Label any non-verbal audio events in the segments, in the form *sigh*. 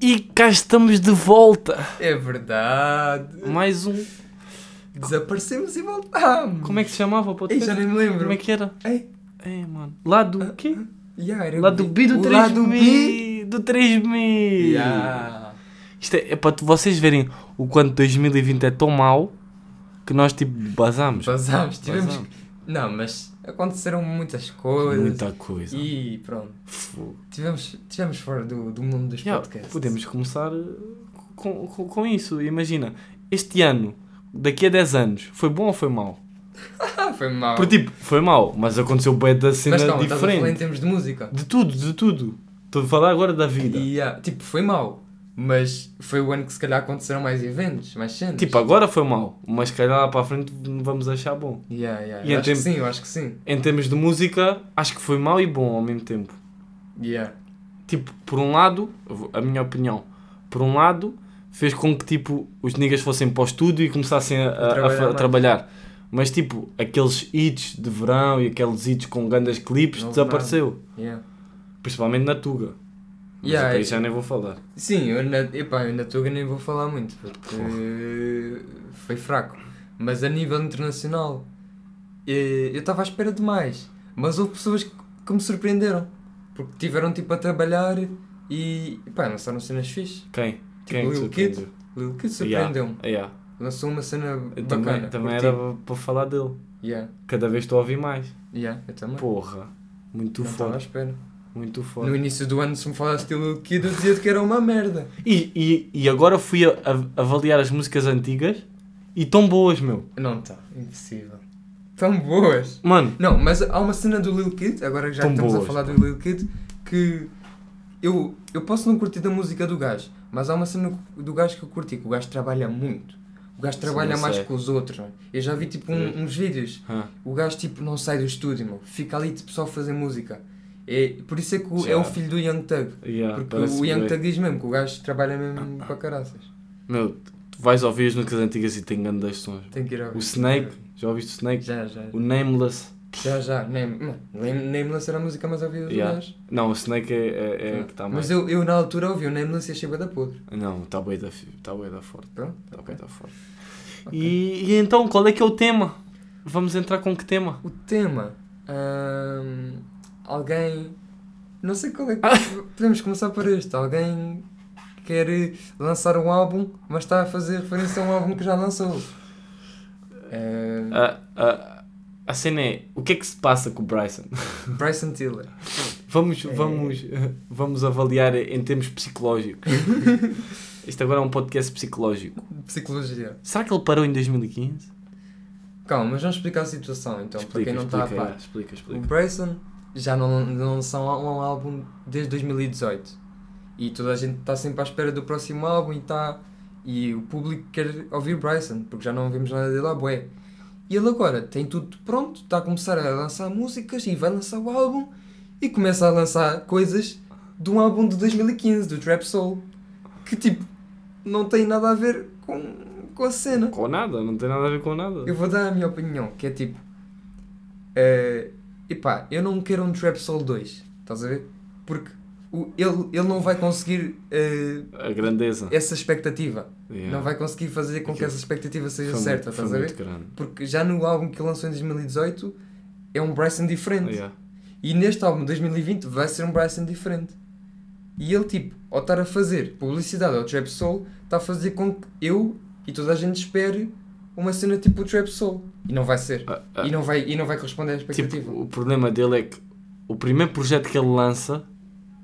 E cá estamos de volta. É verdade. Mais um. Desaparecemos e voltámos. Como é que se chamava o Ei, podcast? já nem me lembro. Como é que era? Ei, É, mano. Lá do quê? yeah, era Lá do B do O 3 lado B. Do 3 mil. Yeah. Isto é, é para vocês verem o quanto 2020 é tão mau que nós tipo basámos. Passámos, tivemos. Basámos. Não, mas aconteceram muitas coisas. Muita coisa. E pronto. Tivemos, tivemos fora do, do mundo dos Já, podcasts. podemos começar uh, com, com, com isso. Imagina, este ano, daqui a 10 anos, foi bom ou foi mau? *laughs* Foi mal. Porque tipo, foi mau, mas aconteceu bem da cena mas calma, estás a falar em diferente. termos de música. De tudo, de tudo. Estou a falar agora da vida. E, ah, tipo, foi mau. Mas foi o ano que se calhar aconteceram mais eventos, mais cenas. Tipo, agora foi mau, mas se calhar lá para a frente vamos achar bom. Yeah, yeah. E Eu acho que sim, eu acho que sim. Em termos de música, acho que foi mau e bom ao mesmo tempo. Yeah. Tipo, por um lado, a minha opinião, por um lado, fez com que tipo os niggas fossem para o estúdio e começassem a, a- trabalhar a trabalhar. Mas tipo, aqueles hits de verão e aqueles hits com grandes clipes Não desapareceu. Yeah. Principalmente na Tuga. Mas Yeah, depois é- já nem vou falar. Sim, eu na, epá, eu na Tuga nem vou falar muito, porque foi fraco. Mas a nível internacional, eh, eu estava à espera de mais. Mas houve pessoas que, que me surpreenderam. Porque tiveram tipo a trabalhar e pá, lançaram cenas fixe. Quem? Tipo Quem te Lil Kid. Lil Kid surpreendeu-me. Yeah. Lançou uma cena Eu bacana. também também era para falar dele. Yeah, Cada vez estou a ouvir mais. yeah, eu também. Porra. Muito não estava à espera. Muito No forte. início do ano, se me falasse de Lil Kid, eu dizia que era uma merda. E, e, e agora fui a, a- avaliar as músicas antigas e tão boas, meu. Não está, impossível. Tão boas. Mano, Não, mas há uma cena do Lil Kid, agora que já estamos boas, a falar do Lil Kid, que eu, eu posso não curtir da música do gajo, mas há uma cena do gajo que eu curti, que o gajo trabalha muito. O gajo Sim, trabalha eu mais que os outros. mano. Eu já vi tipo um- Sim. uns vídeos. ah, O gajo tipo não sai do estúdio, meu. fica ali tipo só a fazer música. É, por isso é que o- é o filho do Young Thug. yeah, Porque o Young bué. Thug diz mesmo que o gajo trabalha mesmo para caraças. Meu, tu vais ouvir as músicas antigas e tem grandes sons. Tem que ir ao O Snake, já ouviste o Snake? Já, já. O Nameless. Já, já. Name, Nameless era a música mais ouvida do Yeah. gajo. Não, o Snake é, é, é que está mais. Mas eu, eu na altura ouvi o Nameless e achei da podre. Não, está bem da, tá bué da forte. Pronto, Está ok. bem da forte. Ok. E, e então, qual é que é o tema? Vamos entrar com que tema? O tema. Alguém. Não sei qual é que. *laughs* Podemos começar por este. Alguém quer lançar um álbum, mas está a fazer referência a um álbum que já lançou. Ahm, A, a, a cena é, o que é que se passa com o Bryson? *laughs* Bryson Tiller. Vamos, É. vamos, vamos avaliar em termos psicológicos. *laughs* Isto agora é um podcast psicológico. Psicologia. Será que ele parou em 2015? Calma, mas vamos explicar a situação então, para quem não está a explica, par. explica, O explica. Bryson já não, não lançou um, um álbum desde 2018 e toda a gente está sempre à espera do próximo álbum e está e o público quer ouvir Bryson porque já não vimos nada dele à bué. E ele agora tem tudo pronto, está a começar a lançar músicas e vai lançar o álbum e começa a lançar coisas de um álbum de 2015, do Trap Soul, que tipo não tem nada a ver com, com a cena. Com nada, não tem nada a ver com nada. Eu vou dar a minha opinião, que é tipo. eh, epá, eu não quero um Trap Soul 2, estás a ver? Porque o, ele, ele não vai conseguir eh, A grandeza. essa expectativa. Yeah. Não vai conseguir fazer com que essa expectativa seja Foi certa, muito- estás a ver? grande. Porque já no álbum que ele lançou em 2018 é um Bryson diferente. Yeah. E neste álbum de 2020 vai ser um Bryson diferente. E ele, tipo, ao estar a fazer publicidade ao Trap Soul, está a fazer com que eu e toda a gente espere uma cena tipo o Trap Soul. E não vai ser. Ah, ah, E não vai, e não vai corresponder à expectativa. tipo, o problema dele é que o primeiro projeto que ele lança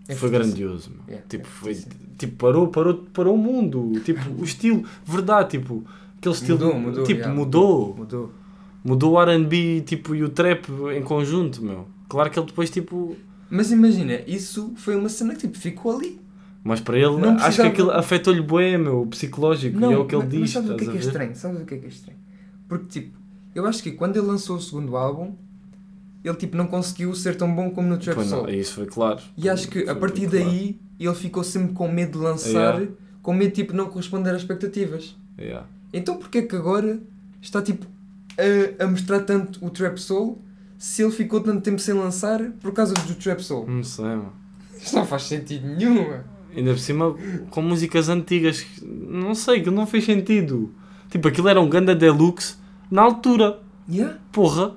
É foi grandioso. Yeah, tipo, é foi, tipo parou, parou, parou o mundo. Tipo, o estilo, verdade, tipo, aquele estilo Mudou, mudou, tipo, yeah, mudou. Mudou. Mudou o R&B tipo, e o trap em conjunto, meu. Claro que ele depois, tipo... Mas imagina, isso foi uma cena que tipo, ficou ali. Mas para ele, Não acho que aquilo afetou-lhe bué, meu, psicológico. e é o que ele mas, diz, mas sabes o que é que é estranho? Sabes o que é que é estranho? Porque tipo, eu acho que quando ele lançou o segundo álbum, ele tipo não conseguiu ser tão bom como no Trap Pois não, Soul. isso foi claro. E acho que a partir muito claro. daí ele ficou sempre com medo de lançar, Yeah. com medo tipo de não corresponder às expectativas. Yeah. Então porquê que agora está tipo a, a mostrar tanto o Trap Soul se ele ficou tanto tempo sem lançar por causa do Trap Soul? Não sei, mano. Isto não faz sentido nenhum. mano. Ainda por cima com músicas antigas. que- Não sei, que não fez sentido. Tipo, aquilo era um ganda deluxe na altura. Yeah. Porra.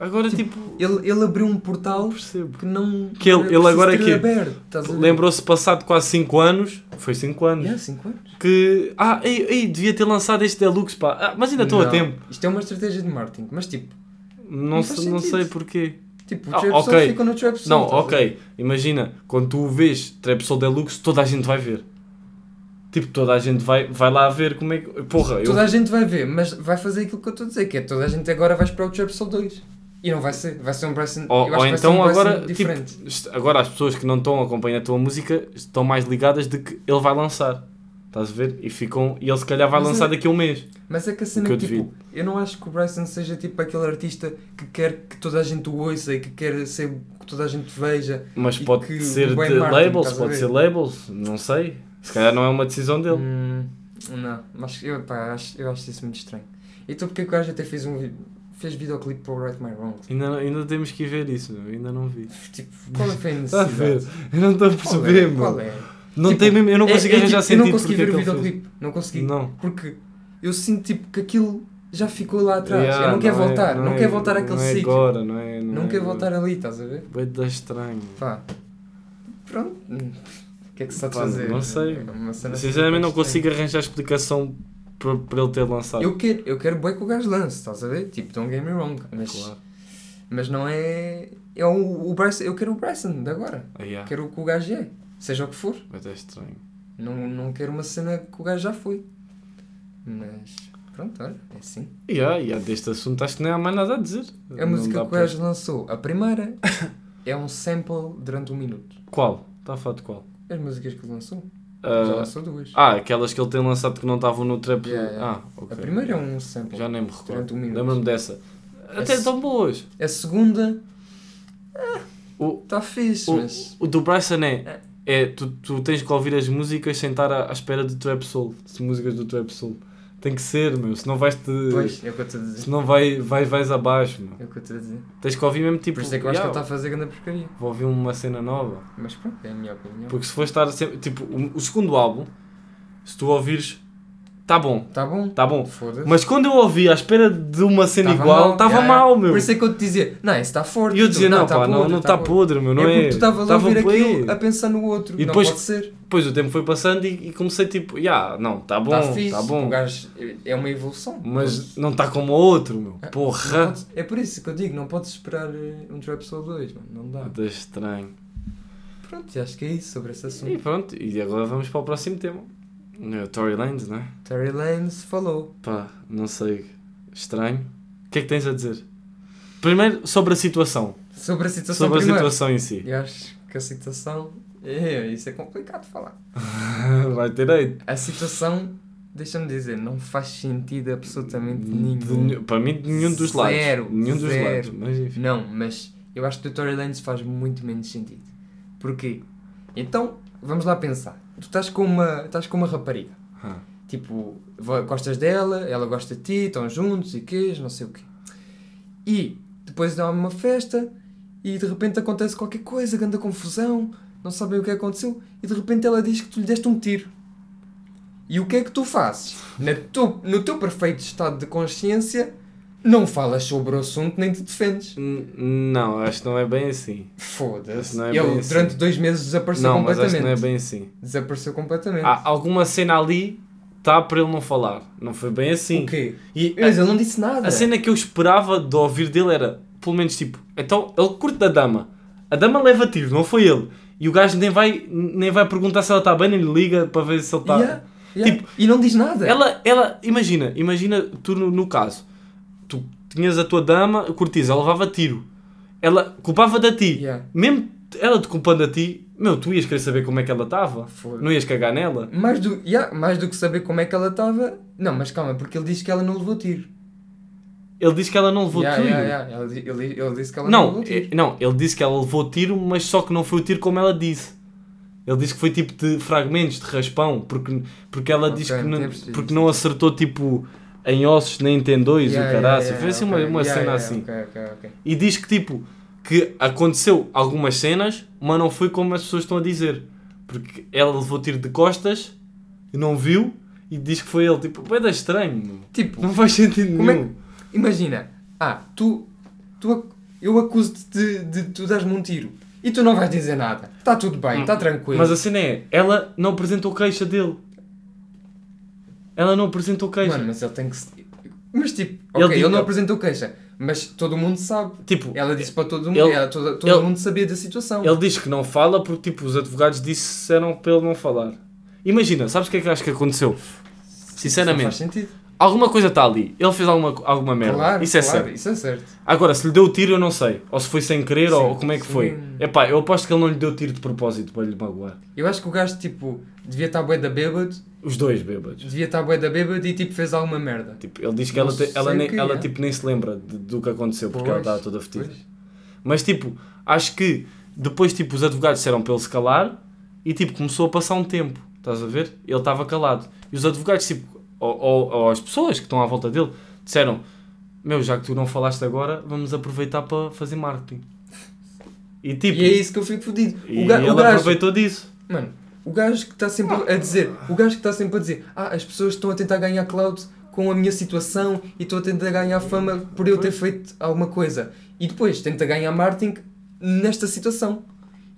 Agora, tipo, Ele, ele abriu um portal percebo. que não. Que ele- era ele agora a ver? Lembrou-se passado quase 5 anos. Foi 5 anos. Yeah, 5 anos. Que. Ah, ei, ei, devia ter lançado este deluxe, pá. Ah, mas ainda estou a tempo. Isto é uma estratégia de marketing, mas tipo, Não, Não faz não sei porquê. Tipo o Ah, Trap fica no Trap Soul. Não, ver? ok. Imagina, quando tu vês Trap Soul Deluxe, toda a gente vai ver. Tipo, toda a gente vai, vai lá ver como é que. Porra, eu. Toda a gente vai ver, mas vai fazer aquilo que eu estou a dizer, que é toda a gente agora vai esperar o Trap Soul 2. E não vai ser, vai ser um Bryson. Ou, eu acho ou que vai ser então um agora, diferente. tipo, agora as pessoas que não estão a acompanhar a tua música estão mais ligadas de que ele vai lançar. Estás a ver? E ficam. E ele se calhar vai Mas lançar é- daqui a um mês. Mas é que a cena eu é tipo, devido. eu não acho que o Bryson seja tipo aquele artista que quer que toda a gente o ouça e que quer ser que toda a gente veja. Mas pode ser de marketing, labels, pode ser labels, não sei. Se calhar não é uma decisão dele. Hum, não, mas eu, pá, acho, eu acho isso muito estranho. Então porque é que o gajo até fez um fez videoclipe para o Right My Wrong? Ainda, ainda temos que ver isso, meu. ainda não vi. Tipo, qual é a Está a ver? necessidade? Eu não estou a Qual perceber, é? meu. Qual é? Não Tipo, tem mesmo, eu não É- consigo é arranjar tipo, Eu não sentido consegui porque ver é o videoclipe, não consegui. Não. Porque eu sinto tipo que aquilo já ficou lá atrás. Yeah, eu não quero é- voltar, não, é- quero voltar àquele Não é sítio. agora, não é? Não é quero voltar ali, estás a ver? Dar estranho. Pá. Pronto. O que é que se está a fazer? não sei. É assim Sinceramente não consigo arranjar explicação para ele ter lançado. Eu quero, eu quero bem que o gajo lance, estás a ver? Tipo, don't get me wrong. Mas, Claro. mas não é. É o, o Bryson, eu quero o Bryson de agora. Ah, yeah. Quero o que o gajo é. Seja o que for. Vai dar estranho. Não, não quero uma cena que o gajo já foi. Mas. Pronto, olha, é assim. Yeah, yeah, deste assunto acho que nem há mais nada a dizer. A Não música que o gajo lançou, a primeira, *laughs* é um sample durante um minuto. Qual? Está a falar de qual? As músicas que ele lançou. Já Ah, lançou duas. ah, aquelas que ele tem lançado que não estavam no trap. Yeah, yeah. Ah, ok. A primeira é um sample. Já nem me recordo. Durante um minuto. Lembro-me dessa. Até Esse- tão boas. A segunda O, está fixe, o, mas. o do Bryson é. é tu, tu tens que ouvir as músicas sem estar à, à espera do Trap Soul. As músicas do Trap Soul. Tem que ser, meu. Senão vais-te. Pois, é o que eu estou a dizer. Senão vai, vai, vais abaixo, meu. É o que eu estou a dizer. Tens que ouvir mesmo tipo. Por isso é que eu acho que ele "Yeah, está a fazer grande porcaria. Vou ouvir uma cena nova. Mas pronto, é a minha opinião. Porque se for estar sempre. Tipo, o, o segundo álbum, se tu ouvires, tá bom. Tá bom? Tá bom. Mas quando eu ouvi à espera de uma cena Tava igual, estava yeah, yeah. mal, meu. Por isso é que eu te dizia, não, isso está forte. E eu dizia, não, tá pá, não podre, não tá está podre, meu, não é é? porque tu estavas a ouvir aquilo a pensar no outro. E não depois- pode ser. Depois o tempo foi passando e, e comecei tipo, já, não, tá bom, Está tá bom. O gajo é uma evolução. Mas não está como o outro, meu. Não Porra. podes- é por isso que eu digo, não podes esperar eh, um Trap Soul 2, mano. Não dá. Tá estranho. Pronto, e acho que é isso sobre esse E assunto. pronto, e agora vamos para o próximo tema. Eh, Tory Lanez, né? Terry Lanes falou. Pá, não sei. Estranho. O que é que tens a dizer? Primeiro, sobre a situação. Sobre a situação Sobre a primeiro. situação em si. E acho que a situação. É, isso é complicado de falar. *laughs* Vai ter aí. A situação, deixa-me dizer, não faz sentido absolutamente nenhum. De para mim, de nenhum dos lados. Zero, Nenhum dos zero. lados. Mas enfim. Não, mas eu acho que o Tory Lanez faz muito menos sentido. Porquê? Então, vamos lá pensar. Tu estás com uma, estás com uma rapariga. Tipo, gostas dela, ela gosta de ti, estão juntos e quês, não sei o quê. E depois dá uma festa e de repente acontece qualquer coisa, grande confusão, não sabem o que aconteceu e de repente ela diz que tu lhe deste um tiro. E o que é que tu fazes? Na tu- no teu perfeito estado de consciência, não falas sobre o assunto nem te defendes. N- Não, acho que não é bem assim. Foda-se. É Ele assim. durante dois meses desapareceu Não, mas acho completamente. que não é bem assim. Desapareceu completamente. Há alguma cena ali está para ele não falar. Não foi bem assim. O quê? E Mas ele não disse nada. a cena que eu esperava de ouvir dele era, pelo menos tipo, então ele curte da dama. A dama leva tiro, não foi ele. E o gajo nem vai, nem vai perguntar se ela está bem, nem lhe liga para ver se ele está. Yeah, yeah. Tipo, e não diz nada. Ela, ela, imagina, imagina tu no, no caso, tu tinhas a tua dama, curtis, ela levava tiro. Ela culpava-te a ti. Yeah. Mesmo ela te culpando a ti, meu, tu ias querer saber como é que ela estava. Não ias cagar nela. Mais do, yeah, mais do que saber como é que ela estava. Não, mas calma, porque ele disse que ela não levou tiro. Ele disse que ela não levou Yeah, tiro. yeah. Ele, ele, ele disse que ela não, Não, levou tiro. é- não, ele disse que ela levou tiro, mas só que não foi o tiro como ela disse. Ele disse que foi tipo de fragmentos, de raspão, porque, porque ela Ok, disse que não porque não acertou tipo em ossos nem em tendões, Yeah, o yeah, caraças. yeah, foi assim ok. uma, uma Yeah, cena yeah, assim. ok, ok, ok. E diz que tipo que aconteceu algumas cenas, mas não foi como as pessoas estão a dizer. Porque ela levou tiro de costas e não viu e diz que foi ele. Tipo, vai dar estranho. Tipo, Não faz sentido Como é nenhum. imagina, ah, tu, tu eu acuso-te de, de tu dares-me um tiro e tu não vais dizer nada. Está tudo bem, está tranquilo. Mas a cena é, ela não apresentou queixa dele. Ela não apresentou queixa. Mano, mas ele tem que. se- Mas tipo, Ele ok, ele, diz- não apresentou queixa, mas todo mundo sabe. tipo, Ela disse para todo mundo, Ele- ela- todo, todo ele- mundo sabia da situação. ele diz que não fala porque tipo, os advogados disseram para ele não falar. Imagina, sabes o que é que eu acho que aconteceu? Não faz Sinceramente, sentido. Alguma coisa está ali. Ele fez alguma, alguma merda. Claro, Isso é claro, certo. isso é certo. Agora, se lhe deu o tiro, eu não sei. Ou se foi sem querer, Sim, ou como é que sim. foi. Epá, eu aposto que ele não lhe deu tiro de propósito para lhe magoar. Eu acho que o gajo, tipo, devia estar bué da bêbado, Os dois bêbados. devia estar bué da bêbado e tipo fez alguma merda. Tipo, ele diz que Não ela, ela, o nem, que ela é. tipo, nem se lembra de- do que aconteceu, porque ela Pois, estava toda fedida. Pois. Mas tipo, acho que depois tipo, os advogados disseram para ele se calar e tipo, começou a passar um tempo. Estás a ver? Ele estava calado. E os advogados, tipo, ou, ou, ou as pessoas que estão à volta dele, disseram: Meu, já que tu não falaste agora, vamos aproveitar para fazer marketing. E tipo, E é isso que eu fico fodido. e O, ga ele gajo, aproveitou disso. Mano, o gajo que está sempre a dizer, o gajo que está sempre a dizer, ah, as pessoas estão a tentar ganhar cloud com a minha situação e estão a tentar ganhar fama por eu ter feito alguma coisa. E depois tenta ganhar marketing nesta situação.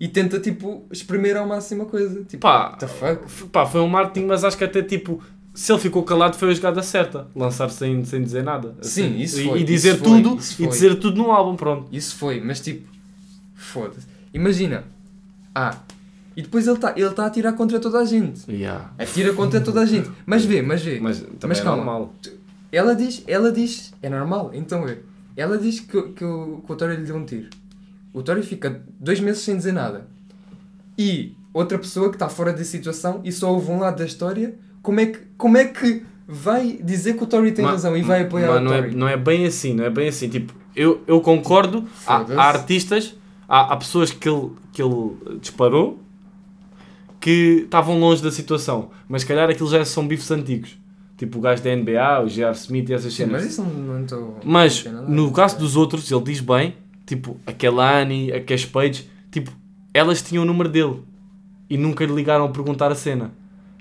E tenta, tipo, exprimir ao máximo a coisa. Tipo, Pá, what the fuck? pá, foi um marketing, mas acho que até tipo. Se ele ficou calado foi a jogada certa. Lançar sem, sem dizer nada. Sim, isso e, foi, E dizer isso tudo. E dizer tudo no álbum, pronto. Isso foi, mas tipo, foda-se. Imagina, ah, e depois ele está ele tá a atirar contra toda a gente. Yeah. Atira contra toda a gente. Mas vê, mas vê. Mas Mas é calma. normal. Ela diz, ela diz, é normal, então vê. Ela diz que, que, o, que o Tório lhe deu um tiro. O Tório fica dois meses sem dizer nada. E outra pessoa que está fora da situação e só ouve um lado da história, como é que, como é que vai dizer que o Tório tem Ma- razão e vai apoiar mas o não é, Tório? não é bem assim, não é bem assim. Tipo, eu, eu concordo. Há, há artistas, há, há pessoas que ele, que ele disparou que estavam longe da situação. Mas se calhar aquilo já são bifes antigos. Tipo o gajo da NBA, o J.R. Smith e essas Sim, cenas. mas isso não não estou... Mas no caso dos outros, ele diz bem, tipo, a Kelani, a Cash Page, tipo, elas tinham o número dele e nunca lhe ligaram a perguntar a cena.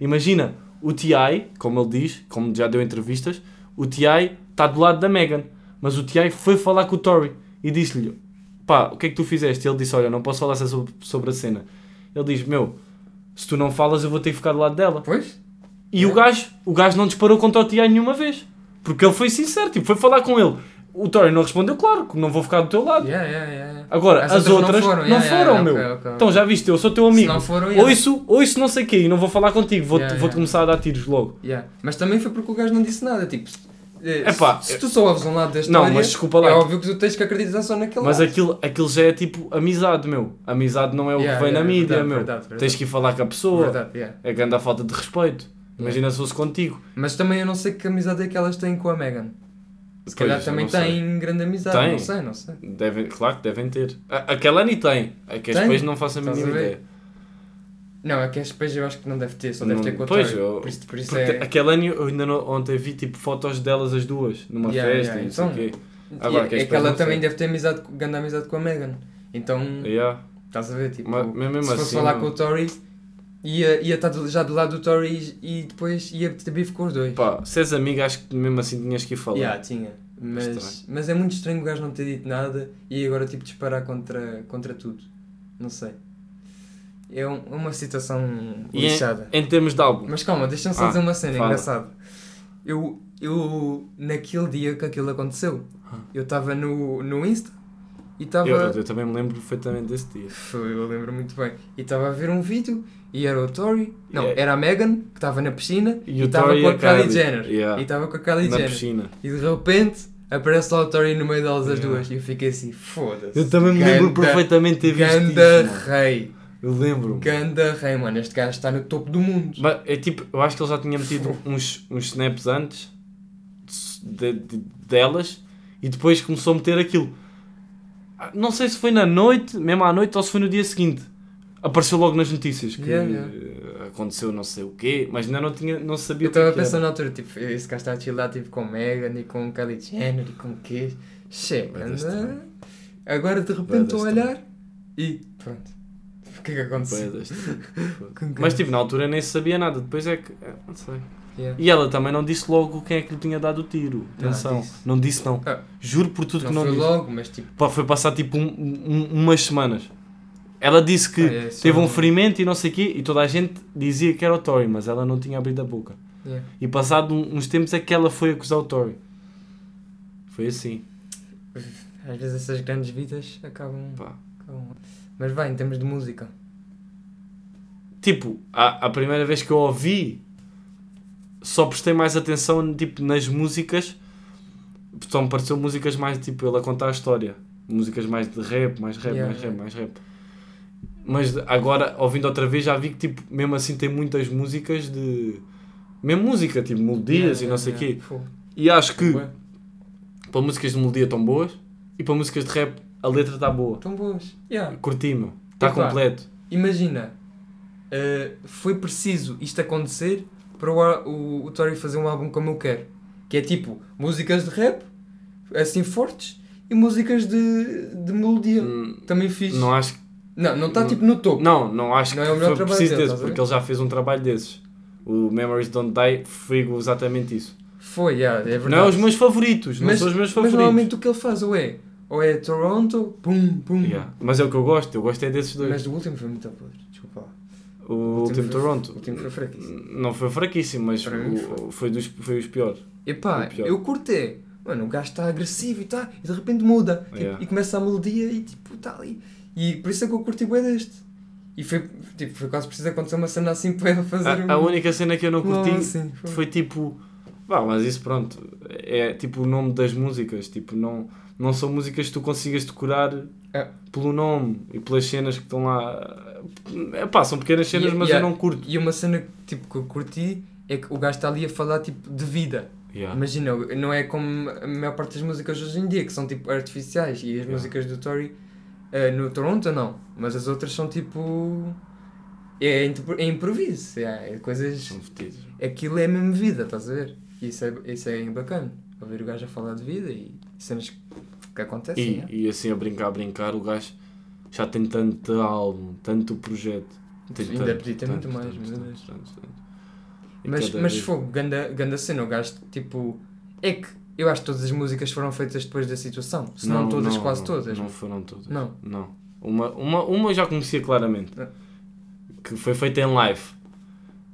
Imagina, o T.I., como ele diz, como já deu entrevistas, o T.I. está do lado da Megan, mas o T.I. foi falar com o Tory e disse-lhe, pá, o que é que tu fizeste? E ele disse, olha, não posso falar sobre, sobre a cena. Ele diz, meu, se tu não falas eu vou ter que ficar do lado dela. Pois? E o gajo, o gajo não disparou contra o T.I. nenhuma vez. Porque ele foi sincero, tipo, foi falar com ele. O Tory não respondeu, claro, que não vou ficar do teu lado. Yeah, yeah, yeah. Agora, as, outras não foram, yeah, yeah, meu. ok, ok, Então já viste, eu sou teu Se amigo. não foram, yeah. Ouço, ouço não sei o quê e não vou falar contigo, vou-te yeah. começar a dar tiros logo. Mas também foi porque o gajo não disse nada. Tipo, se, eh, Epá, se, se tu só ouves um lado da Não, mas desculpa lá. é óbvio que tu tens que acreditar só naquele Mas lado. aquilo, aquilo já é tipo amizade, meu. Amizade não é o que vem na mídia, verdade, meu. verdade, verdade. Tens que ir falar com a pessoa. É grande a falta de respeito. Imagina se fosse contigo. Mas também eu não sei que amizade é que elas têm com a Megan. Se calhar Pois, também sei. têm grande amizade. Tem. Não sei, não sei. Devem, claro que devem ter. A- Aquela nem tem. A Tem? depois não faço a mínima a ideia. Não, é que as peixes eu acho que não deve ter, só deve Não- ter com a pois, Tori. eu- Por isso, por isso é... aquela Annie, eu ainda não, ontem vi tipo fotos delas as duas numa Yeah, festa yeah, e não sei o então- quê. Agora, é que ela também sei. deve ter amizade, grande amizade com a Megan. Então, Yeah. estás a ver? Tipo, mas mesmo se fosse assim, falar não- com o Tory, ia, ia estar do- já do lado do Tory e, e depois ia ter bife com os dois. Pá, se és amigo, acho que mesmo assim tinhas que ir falar. Yeah, tinha. Mas, mas é muito estranho o gajo não ter dito nada e agora tipo disparar contra, contra tudo. Não sei. É um- uma situação E lixada. em, em termos de álbum, Mas calma, deixa-me só Ah, dizer uma cena engraçada. Eu, eu, naquele dia que aquilo aconteceu, Ah. eu estava no, no Insta e estava. eu, eu também me lembro perfeitamente desse dia. Foi, eu lembro muito bem. E estava a ver um vídeo e era o Tory. Não, Yeah. era a Megan que estava na piscina E estava com a a Kylie. Jenner. Yeah. E estava com a Kylie Na Jenner. piscina. E de repente aparece lá o Tory no meio delas as Yeah. duas. E eu fiquei assim, foda-se. Eu também me lembro perfeitamente de ter visto Ganda isso. rei. Eu lembro. Ganda rei, mano. Este gajo está no topo do mundo. Mas é tipo, eu acho que ele já tinha metido uns, uns snaps antes de- de- delas e depois começou a meter aquilo. Não sei se foi na noite, mesmo à noite, ou se foi no dia seguinte. Apareceu logo nas notícias que Yeah, yeah. aconteceu não sei o quê, mas ainda não, tinha, não sabia Eu o que, é estava era. pensando na altura, tipo, esse gajo está a chilar tipo, com Megan e com Kylie Jenner e com o quê? Chega. Agora de repente estou a olhar e pronto. que é que aconteceu? *laughs* Mas tipo, na altura nem sabia nada, depois é que. é, não sei. Yeah. E ela também não disse logo quem é que lhe tinha dado o tiro. Não, Atenção. disse. Não disse, não. Ah. Juro por tudo Não que não foi disse. logo, mas tipo. Pá, foi passar tipo um- um- umas semanas. Ela disse que ah, é, teve um ferimento e não sei o quê, e toda a gente dizia que era o Tory, mas ela não tinha abrido a boca. Yeah. E passado uns tempos é que ela foi acusar o Tory. Foi assim. Às vezes essas grandes vidas acabam. Pá. acabam- Mas vai, em termos de música. Tipo, a, a primeira vez que eu ouvi, só prestei mais atenção tipo, nas músicas. Só me pareceu músicas mais tipo ele a contar a história. Músicas mais de rap, mais rap, Yeah, mais rap, mais rap. Mas agora, ouvindo outra vez, já vi que tipo, mesmo assim tem muitas músicas de. Mesmo música, tipo melodias Yeah, e não sei o yeah, quê. E acho que para músicas de melodia estão boas e para músicas de rap a letra está boa. Tão boas. Yeah. Curti, meu. Está completo. Imagina, eh, foi preciso isto acontecer para o, o, o Tory fazer um álbum como eu quero. Que é tipo músicas de rap, assim fortes, e músicas de, de melodia. Hum, Também fiz. Não acho Não, não está Não- tipo no topo. Não, não acho Não que é o melhor foi trabalho preciso dele, desse, porque ele já fez um trabalho desses. O Memories Don't Die frigo exatamente isso. Foi, yeah, é verdade. Não é os meus favoritos, não mas, são os meus mas favoritos. normalmente o que ele faz ou é, ou é Toronto, pum, pum. Yeah. Mas é o que eu gosto, eu gosto é desses dois. Mas do último foi muito podre, lá. o último foi- Toronto O último foi fraquíssimo. não foi fraquíssimo, mas o- foi, dos, foi os piores. Epá, O pior. eu curtei. Mano, o gajo está agressivo e tá, e de repente muda. Tipo, Yeah. E começa a melodia e tipo, está ali. E por isso é que eu curti bem deste. E foi, tipo, foi quase preciso acontecer uma cena assim para fazer A, um... a única cena que eu não curti um assim, foi. foi tipo. Vá, mas isso pronto. É tipo o nome das músicas. Tipo, não, não são músicas que tu consigas decorar É. pelo nome e pelas cenas que estão lá. É pá, são pequenas cenas, mas e eu não curto. E uma cena tipo, que eu curti é que o gajo está ali a falar tipo de vida. Yeah. Imagina, não é como a maior parte das músicas hoje em dia, que são tipo artificiais. E as Yeah. músicas do Tory, eh, no Toronto não. Mas as outras são tipo. É, impro- é improviso. É, é coisas. São fetidos. Aquilo é mesmo vida, estás a ver? E Isso é, isso é bacana. Ouvir o gajo a falar de vida e cenas que, acontecem. E, e assim a brincar, a brincar, o gajo já tem tanto álbum, tanto projeto. Tem Ainda tanto, podia ter muito mais, tanto, meu Deus. tanto, Mas, mas vez- fogo, ganda, ganda cena, o gajo tipo. É que eu acho que todas as músicas foram feitas depois da situação. Se não, todas, quase não, todas. Não foram todas. Não. Não. Uma, uma, uma eu já conhecia claramente. Ah. Que foi feita em live.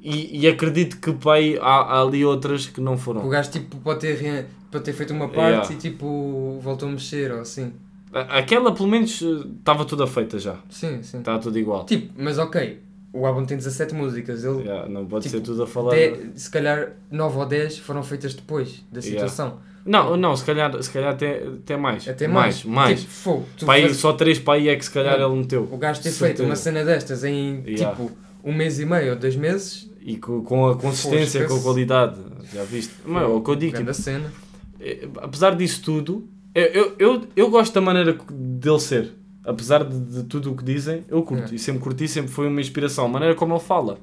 E, e acredito que pai, há, há ali outras que não O foram. gajo tipo pode ter, pode ter feito uma parte Yeah. e tipo voltou a mexer ou assim. Aquela pelo menos estava toda feita já. Sim, sim. Estava tudo igual. Tipo, mas ok, o álbum tem 17 músicas, ele Yeah, não pode tipo, ser tudo a falar. se calhar 9 ou 10 foram feitas depois da Yeah. situação. Não, não, se calhar, se calhar até, até mais. Até mais. Mais. mais. Tipo, fogo, tu Pai, faz- Só três para aí é que se calhar Não. ele meteu. o gajo ter feito uma cena destas em Yeah. tipo um mês e meio ou dois meses. E com, com a consistência, com a qualidade. Já viste? Mas, é o que eu digo, tipo, cena. Eh, apesar disso tudo, eu, eu, eu, gosto da maneira dele ser. Apesar de, de tudo o que dizem, eu curto. É. E sempre curti, sempre foi uma inspiração. A maneira como ele fala.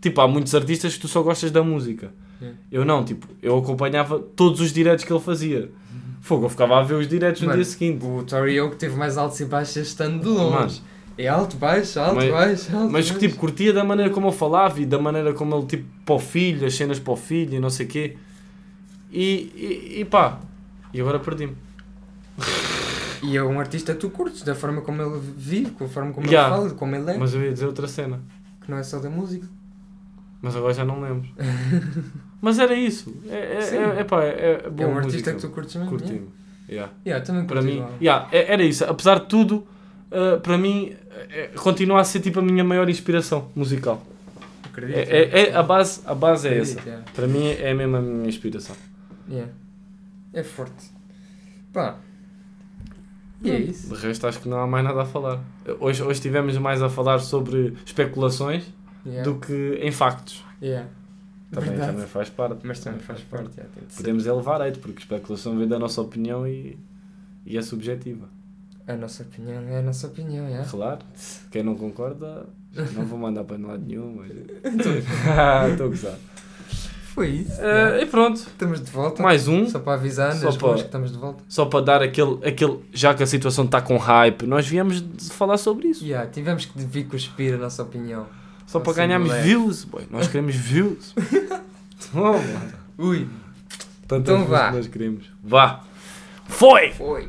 Tipo, há muitos artistas que tu só gostas da música. É. Eu não, tipo, eu acompanhava todos os diretos que ele fazia. Fogo, eu ficava a ver os diretos no dia seguinte. O Tory Oak teve mais altos e baixos estando de longe. Mano. É alto, baixo, alto, Mas- baixo, alto, Mas baixo. tipo, curtia da maneira como ele falava e da maneira como ele, tipo, para o filho, as cenas para o filho e não sei o quê. E, e, e pá, e agora perdi-me. E é um artista que tu curtes, da forma como ele vive, com a forma como Yeah. ele fala, como ele é, Mas eu ia dizer outra cena, que não é só da música. mas agora já não lembro. *laughs* mas era isso. É, é, Sim. é, é, pá, é, é boa é um artista música. que tu curtes mesmo. Curti-me. Yeah. Yeah. Também Para mim, yeah, é- era isso. Apesar de tudo, uh, para mim, é- continua a ser tipo a minha maior inspiração musical. Acredito. É, é- é- a, base, a base é Acredito, essa. yeah. Para mim é mesmo a minha inspiração. Yeah. É forte. Pá. E é isso. De resto, acho que não há mais nada a falar. Hoje, hoje estivemos mais a falar sobre especulações Yeah. do que em factos. Yeah. Também, Verdade. também faz parte. Mas também faz parte. yeah, ser. Podemos é levar hate, porque especulação vem da nossa opinião e, e é subjetiva. A nossa opinião é a nossa opinião, yeah. Claro, quem não concorda, não vou mandar para lado nenhum. Mas... *laughs* *laughs* Estou a gozar. Foi isso. Eh, e pronto, Estamos de volta. mais um. Só para avisar Só para- que estamos de volta. Só para dar aquele, aquele. Já que a situação está com hype, nós viemos falar sobre isso. Yeah, tivemos que vir cuspir a nossa opinião. Só para ganharmos views, boy. Nós *laughs* queremos views. oh, mano. Ui, Tantas Então vá. que nós queremos. Vá. Foi! foi.